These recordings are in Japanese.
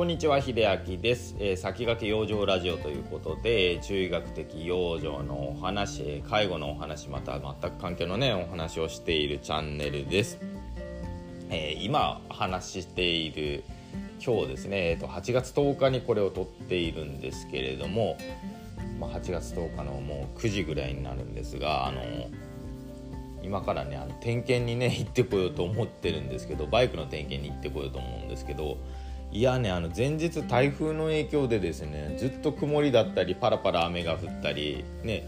こんにちは秀明です、えー、先駆け養生ラジオということで中医学的養生のお話介護のお話また全く関係のねお話をしているチャンネルです、えー、今話している今日ですね、えー、と8月10日にこれを撮っているんですけれども、まあ、8月10日のもう9時ぐらいになるんですがあの今からねあの点検にね行ってこようと思ってるんですけどバイクの点検に行ってこようと思うんですけどいやねあの前日台風の影響でですねずっと曇りだったりパラパラ雨が降ったりね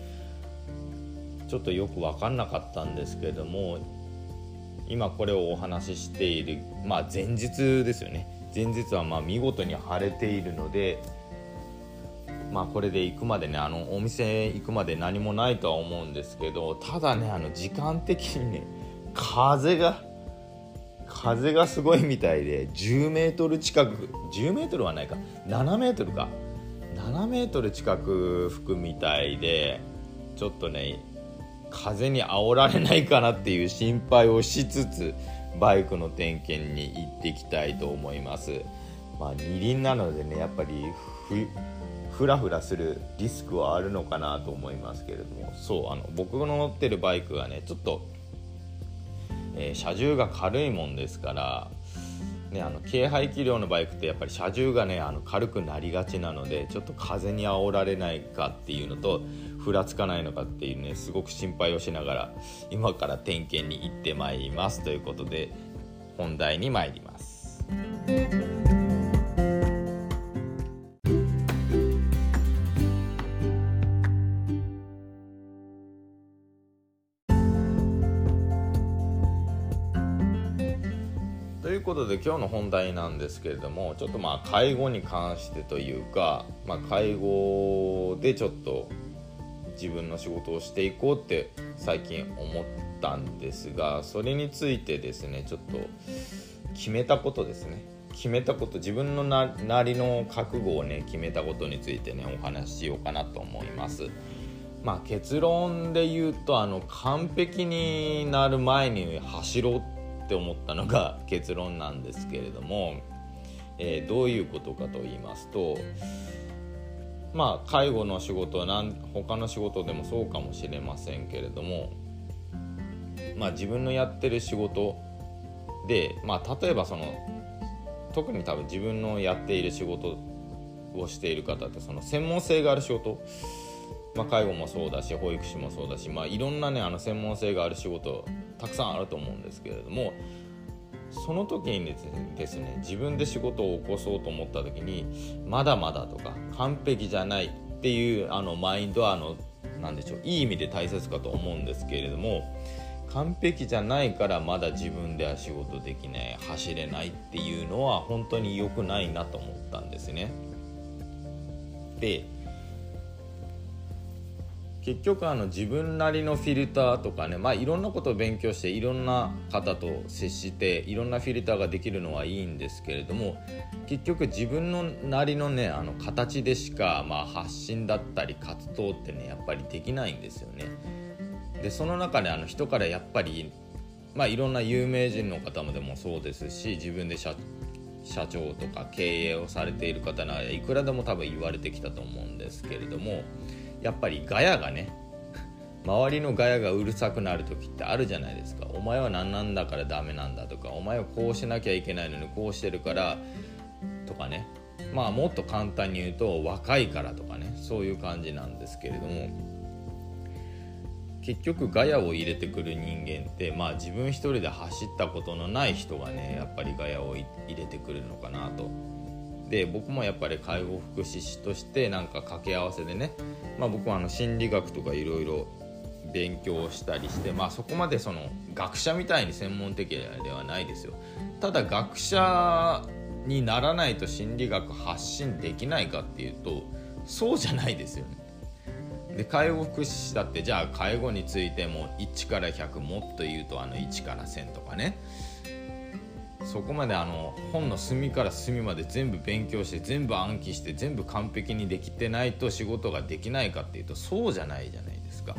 ちょっとよく分かんなかったんですけれども今これをお話ししているまあ前日ですよね。前日はま見事に晴れているのでまあこれで行くまでねあのお店行くまで何もないとは思うんですけどただねあの時間的にね風が風がすごいみたいで10メートル近く10メートルはないか7メートルか。7メートル近く吹くみたいでちょっとね風に煽られないかなっていう心配をしつつバイクの点検に行っていきたいと思います。まあ二輪なのでねやっぱりふらふらするリスクはあるのかなと思いますけれども。そうあの僕の乗ってるバイクがねちょっとえー、車重が軽いもんですから、ね、あの軽排気量のバイクってやっぱり車重がねあの軽くなりがちなのでちょっと風に煽られないかっていうのとふらつかないのかっていうねすごく心配をしながら今から点検に行ってまいりますということで本題に参ります。いうことで今日の本題なんですけれどもちょっとまあ介護に関してというか、まあ、介護でちょっと自分の仕事をしていこうって最近思ったんですがそれについてですねちょっと決めたことですね決めたこと自分のなりの覚悟をね決めたことについてねお話ししようかなと思います。まあ、結論で言うとあの完璧になる前に走ろうって思ったのが結論なんですけれども、えー、どういうことかと言いますとまあ介護の仕事はなん他の仕事でもそうかもしれませんけれどもまあ自分のやってる仕事でまあ例えばその特に多分自分のやっている仕事をしている方ってその専門性がある仕事まあ、介護もそうだし保育士もそうだし、まあ、いろんなねあの専門性がある仕事たくさんあると思うんですけれどもその時にですね自分で仕事を起こそうと思った時にまだまだとか完璧じゃないっていうあのマインドはあの何でしょういい意味で大切かと思うんですけれども完璧じゃないからまだ自分では仕事できない走れないっていうのは本当に良くないなと思ったんですね。で結局あの自分なりのフィルターとかね、まあ、いろんなことを勉強していろんな方と接していろんなフィルターができるのはいいんですけれども結局自分のなりのねあの形でしか、まあ、発信だったり活動ってねやっぱりできないんですよね。でその中であの人からやっぱり、まあ、いろんな有名人の方もでもそうですし自分で社社長とか経営をされている方ならいくらでも多分言われてきたと思うんですけれども。やっぱりガヤがね周りのガヤがうるさくなる時ってあるじゃないですか。お前は何なんだからダメなんだとかお前はこうしなきゃいけないのにこうしてるからとかね。まあもっと簡単に言うと若いからとかね。そういう感じなんですけれども。結局ガヤを入れてくる人間ってまあ自分一人で走ったことのない人がねやっぱりガヤを入れてくるのかなと。で僕もやっぱり介護福祉士としてなんか掛け合わせでね、まあ、僕はあの心理学とかいろいろ勉強したりして、まあ、そこまでその学者みたいに専門的ではないですよ。ただ学者にならないと心理学発信できないかっていうとそうじゃないですよね。で介護福祉士だってじゃあ介護についても1から100もっと言うとあの1から1000とかね。そこまであの本の隅から隅まで全部勉強して全部暗記して全部完璧にできてないと仕事ができないかっていうとそうじゃないじゃないですか。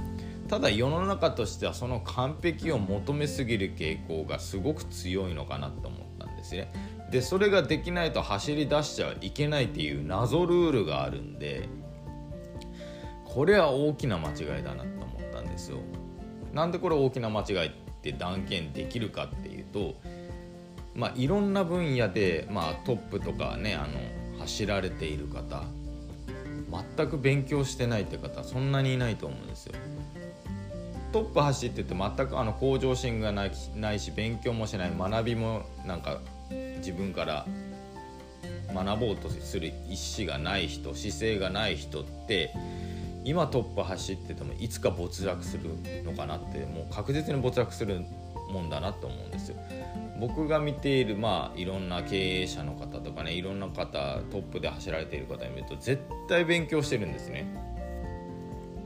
ただ世の中としてはその完璧を求めすぎる傾向がすごく強いのかなと思ったんですね。でそれができないと走り出しちゃいけないっていう謎ルールがあるんでこれは大きな間違いだなと思ったんですよ。なんでこれ大きな間違いって断言できるかっていうとまあいろんな分野で、まあ、トップとかねあの走られている方全く勉強してないって方そんなにいないと思うんですよ。トップ走ってて全くあの向上心がないないし勉強もしない学びもなんか自分から学ぼうとする意思がない人姿勢がない人って今トップ走っててもいつか没落するのかなってもう確実に没落するもんだなと思うんですよ。僕が見ているまあいろんな経営者の方とかねいろんな方トップで走られている方に見ると絶対勉強してるんですね。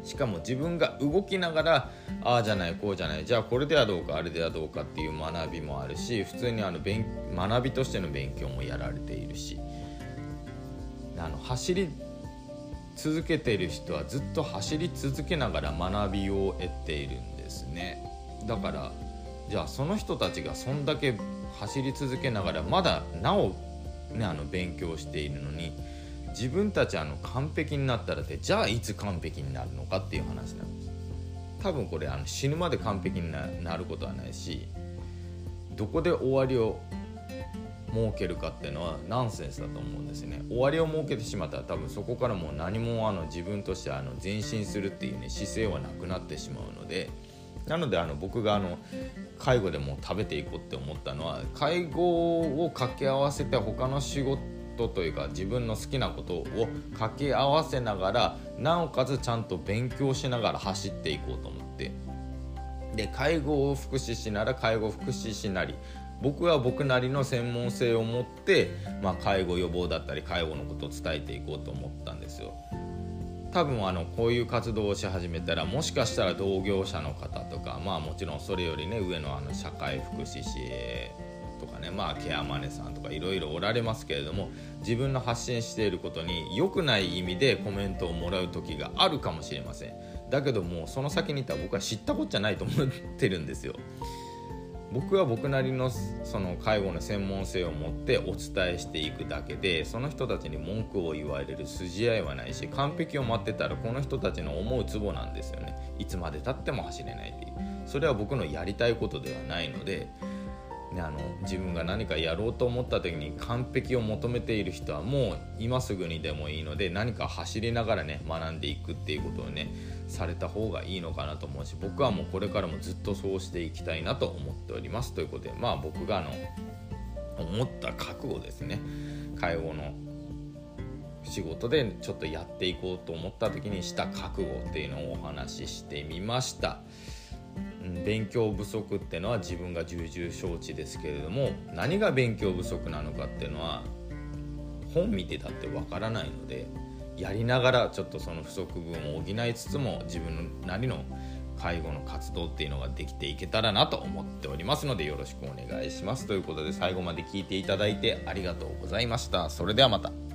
しかも自分が動きながらああじゃないこうじゃないじゃあこれではどうかあれではどうかっていう学びもあるし普通にあの勉学びとしての勉強もやられているしあの走り続けている人はずっと走り続けながら学びを得ているんですね。だからじゃあその人たちがそんだけ走り続けながらまだなお、ね、あの勉強しているのに自分たちあの完璧になったらってじゃあいつ完璧になるのかっていう話なんです。多分これあの死ぬまで完璧になることはないしどこで終わりを設けるかっていうのはナンセンスだと思うんですね。終わりを設けてしまったら多分そこからもう何もあの自分としてあの前進するっていうね姿勢はなくなってしまうのでなのであの僕があの介護でも食べていこうって思ったのは介護を掛け合わせて他の仕事というか自分の好きなことを掛け合わせながらなおかつちゃんと勉強しながら走っていこうと思って。で介護を福祉士なら介護福祉士なり僕は僕なりの専門性を持って、まあ、介護予防だったり介護のことを伝えていこうと思ったんですよ。多分あのこういう活動をし始めたらもしかしたら同業者の方とかまあもちろんそれよりね上のあの社会福祉士とかねまあケアマネさんとかいろいろおられますけれども自分の発信していることに良くない意味でコメントをもらう時があるかもしれませんだけどもその先にいたら僕は知ったこっちゃないと思ってるんですよ僕は僕なりのその介護の専門性を持ってお伝えしていくだけでその人たちに文句を言われる筋合いはないし完璧を待ってたらこの人たちの思うツボなんですよね。いつまでたっても走れないっていう。それは僕のやりたいことではないのでね、あの自分が何かやろうと思った時に完璧を求めている人はもう今すぐにでもいいので何か走りながらね学んでいくっていうことをねされた方がいいのかなと思うし僕はもうこれからもずっとそうしていきたいなと思っておりますということでまあ僕があの思った覚悟ですね介護の仕事でちょっとやっていこうと思った時にした覚悟っていうのをお話ししてみました。勉強不足ってのは自分が重々承知ですけれども何が勉強不足なのかっていうのは本見てたってわからないのでやりながらちょっとその不足分を補いつつも自分なりの介護の活動っていうのができていけたらなと思っておりますのでよろしくお願いします。ということで最後まで聞いていただいてありがとうございました。それではまた。